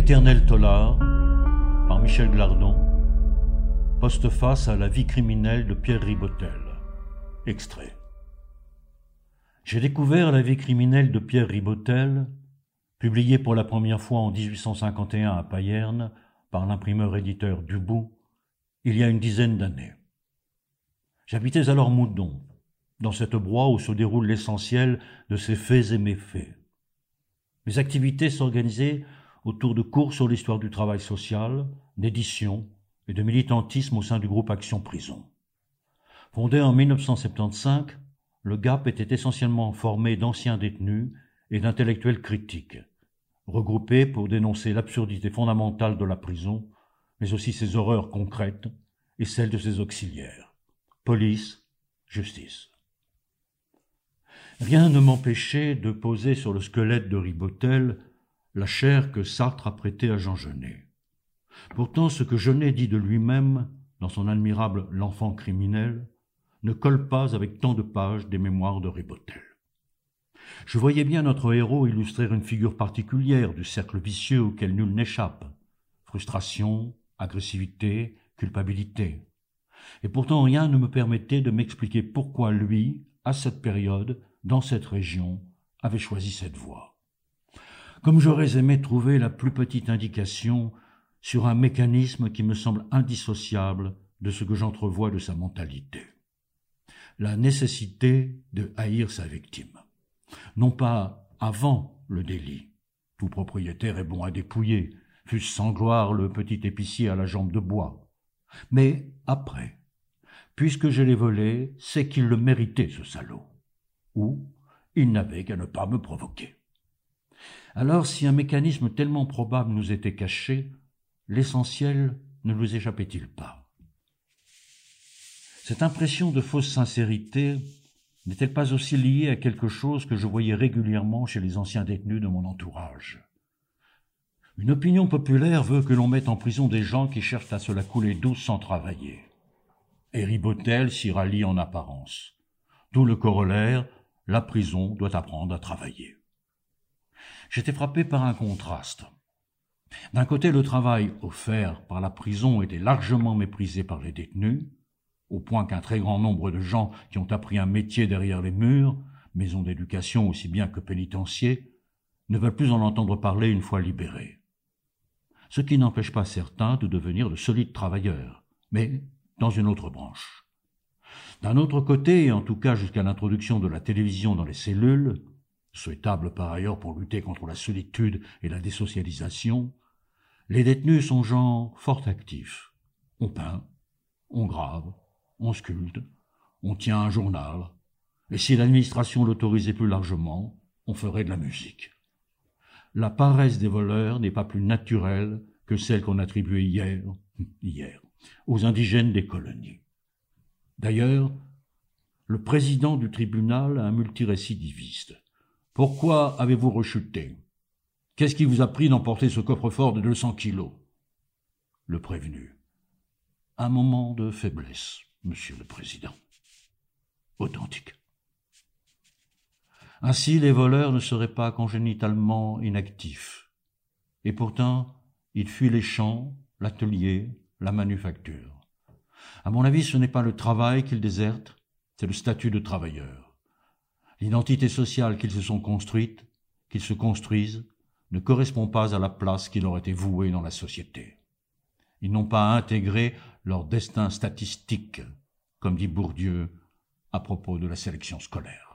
L'éternel Tollard, par Michel Glardon, postface à la vie criminelle de Pierre Ribotel. Extrait. J'ai découvert la vie criminelle de Pierre Ribotel, publiée pour la première fois en 1851 à Payerne par l'imprimeur-éditeur Dubout, il y a une dizaine d'années. J'habitais alors Moudon, dans cette broie où se déroule l'essentiel de ses faits et méfaits. Mes activités s'organisaient autour de cours sur l'histoire du travail social, d'édition et de militantisme au sein du groupe Action Prison. Fondé en 1975, le GAP était essentiellement formé d'anciens détenus et d'intellectuels critiques, regroupés pour dénoncer l'absurdité fondamentale de la prison, mais aussi ses horreurs concrètes et celles de ses auxiliaires. Police, justice. Rien ne m'empêchait de poser sur le squelette de Ribotel la chair que Sartre a prêtée à Jean Genet. Pourtant, ce que Genet dit de lui-même dans son admirable L'enfant criminel ne colle pas avec tant de pages des mémoires de Ribotel. Je voyais bien notre héros illustrer une figure particulière du cercle vicieux auquel nul n'échappe. Frustration, agressivité, culpabilité. Et pourtant rien ne me permettait de m'expliquer pourquoi lui, à cette période, dans cette région, avait choisi cette voie. Comme j'aurais aimé trouver la plus petite indication sur un mécanisme qui me semble indissociable de ce que j'entrevois de sa mentalité. La nécessité de haïr sa victime. Non pas avant le délit. Tout propriétaire est bon à dépouiller, fût-ce sans gloire le petit épicier à la jambe de bois. Mais après. Puisque je l'ai volé, c'est qu'il le méritait, ce salaud ou il n'avait qu'à ne pas me provoquer. Alors si un mécanisme tellement probable nous était caché, l'essentiel ne nous échappait-il pas? Cette impression de fausse sincérité n'est-elle pas aussi liée à quelque chose que je voyais régulièrement chez les anciens détenus de mon entourage? Une opinion populaire veut que l'on mette en prison des gens qui cherchent à se la couler douce sans travailler. Et Ribotel s'y rallie en apparence. Tout le corollaire la prison doit apprendre à travailler. J'étais frappé par un contraste. D'un côté, le travail offert par la prison était largement méprisé par les détenus, au point qu'un très grand nombre de gens qui ont appris un métier derrière les murs, maison d'éducation aussi bien que pénitencier, ne veulent plus en entendre parler une fois libérés. Ce qui n'empêche pas certains de devenir de solides travailleurs, mais dans une autre branche. D'un autre côté, et en tout cas jusqu'à l'introduction de la télévision dans les cellules, souhaitable par ailleurs pour lutter contre la solitude et la désocialisation, les détenus sont gens fort actifs. On peint, on grave, on sculpte, on tient un journal, et si l'administration l'autorisait plus largement, on ferait de la musique. La paresse des voleurs n'est pas plus naturelle que celle qu'on attribuait hier, hier, aux indigènes des colonies. D'ailleurs, le président du tribunal est un multirécidiviste. Pourquoi avez-vous rechuté? Qu'est-ce qui vous a pris d'emporter ce coffre-fort de 200 kilos? Le prévenu. Un moment de faiblesse, monsieur le président. Authentique. Ainsi, les voleurs ne seraient pas congénitalement inactifs. Et pourtant, ils fuient les champs, l'atelier, la manufacture. À mon avis, ce n'est pas le travail qu'ils désertent, c'est le statut de travailleur. L'identité sociale qu'ils se sont construite, qu'ils se construisent, ne correspond pas à la place qui leur était vouée dans la société. Ils n'ont pas intégré leur destin statistique, comme dit Bourdieu à propos de la sélection scolaire.